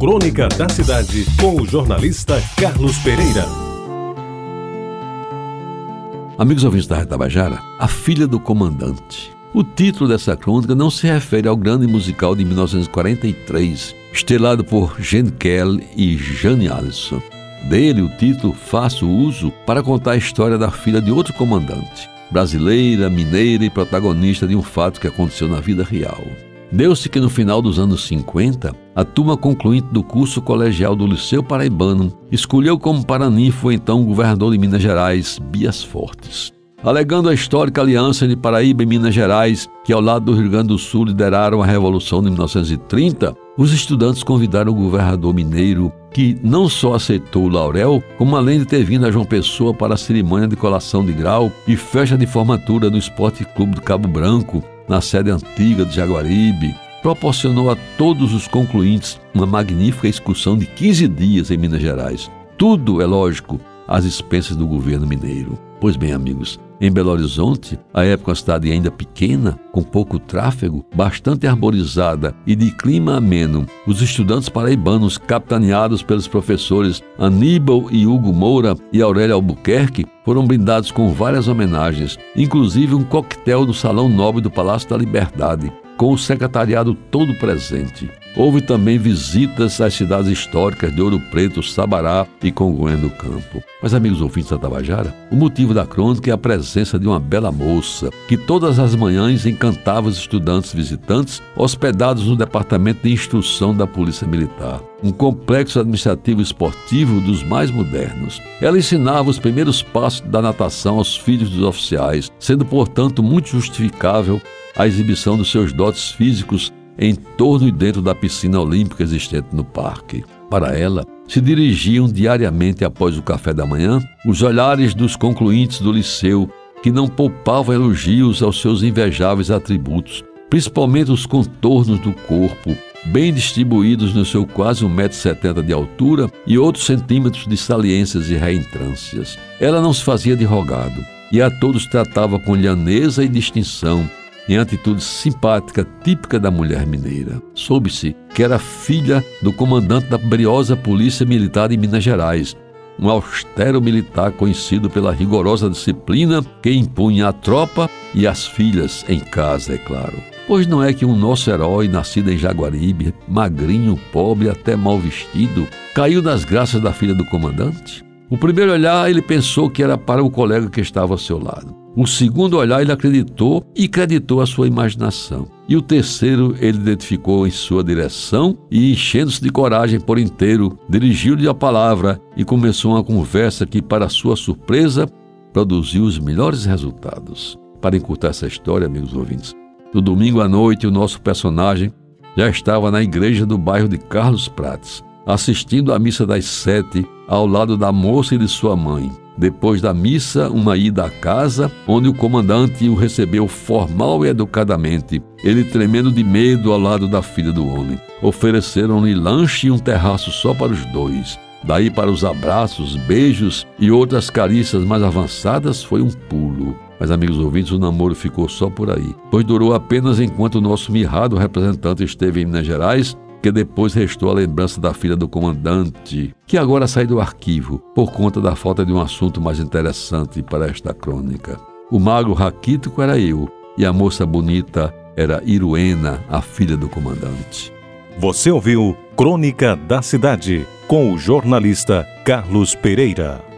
Crônica da Cidade, com o jornalista Carlos Pereira. Amigos ouvintes da Tabajara, A Filha do Comandante. O título dessa crônica não se refere ao grande musical de 1943, estrelado por Gene Kelly e Jane Allison. Dele, o título Faço Uso para contar a história da filha de outro comandante, brasileira, mineira e protagonista de um fato que aconteceu na vida real. Deu-se que no final dos anos 50, a turma concluinte do curso colegial do Liceu Paraibano escolheu como paraninfo o então governador de Minas Gerais, Bias Fortes. Alegando a histórica aliança de Paraíba e Minas Gerais, que ao lado do Rio Grande do Sul lideraram a Revolução de 1930, os estudantes convidaram o governador mineiro, que não só aceitou o laurel, como além de ter vindo a João Pessoa para a cerimônia de colação de grau e festa de formatura no Esporte Clube do Cabo Branco, na sede antiga de Jaguaribe, proporcionou a todos os concluintes uma magnífica excursão de 15 dias em Minas Gerais. Tudo, é lógico, às expensas do governo mineiro. Pois bem, amigos, em Belo Horizonte, a época uma cidade ainda pequena, com pouco tráfego, bastante arborizada e de clima ameno, os estudantes paraibanos, capitaneados pelos professores Aníbal e Hugo Moura e Aurélio Albuquerque, foram brindados com várias homenagens, inclusive um coquetel no Salão Nobre do Palácio da Liberdade, com o secretariado todo presente. Houve também visitas às cidades históricas de Ouro Preto, Sabará e Congonha do Campo. Mas, amigos ouvintes da Tabajara, o motivo da crônica é a presença de uma bela moça que todas as manhãs encantava os estudantes visitantes hospedados no Departamento de Instrução da Polícia Militar, um complexo administrativo esportivo dos mais modernos. Ela ensinava os primeiros passos da natação aos filhos dos oficiais, sendo, portanto, muito justificável a exibição dos seus dotes físicos em torno e dentro da piscina olímpica existente no parque. Para ela, se dirigiam diariamente após o café da manhã os olhares dos concluintes do liceu, que não poupavam elogios aos seus invejáveis atributos, principalmente os contornos do corpo, bem distribuídos no seu quase 1,70m de altura e outros centímetros de saliências e reentrâncias. Ela não se fazia de rogado, e a todos tratava com lhaneza e distinção, em atitude simpática típica da mulher mineira. Soube-se que era filha do comandante da briosa Polícia Militar de Minas Gerais, um austero militar conhecido pela rigorosa disciplina que impunha à tropa e às filhas em casa, é claro. Pois não é que um nosso herói, nascido em Jaguaribe, magrinho, pobre, até mal vestido, caiu nas graças da filha do comandante? O primeiro olhar ele pensou que era para o colega que estava ao seu lado. O segundo olhar ele acreditou e creditou a sua imaginação. E o terceiro ele identificou em sua direção e, enchendo-se de coragem por inteiro, dirigiu-lhe a palavra e começou uma conversa que, para sua surpresa, produziu os melhores resultados. Para encurtar essa história, amigos ouvintes, no domingo à noite o nosso personagem já estava na igreja do bairro de Carlos Prates, assistindo à missa das sete ao lado da moça e de sua mãe. Depois da missa, uma ida à casa, onde o comandante o recebeu formal e educadamente, ele tremendo de medo ao lado da filha do homem. Ofereceram-lhe lanche e um terraço só para os dois. Daí para os abraços, beijos e outras carícias mais avançadas foi um pulo. Mas, amigos ouvintes, o namoro ficou só por aí, pois durou apenas enquanto o nosso mirrado representante esteve em Minas Gerais que depois restou a lembrança da filha do comandante, que agora sai do arquivo por conta da falta de um assunto mais interessante para esta crônica. O magro raquítico era eu e a moça bonita era Iruena, a filha do comandante. Você ouviu Crônica da Cidade com o jornalista Carlos Pereira.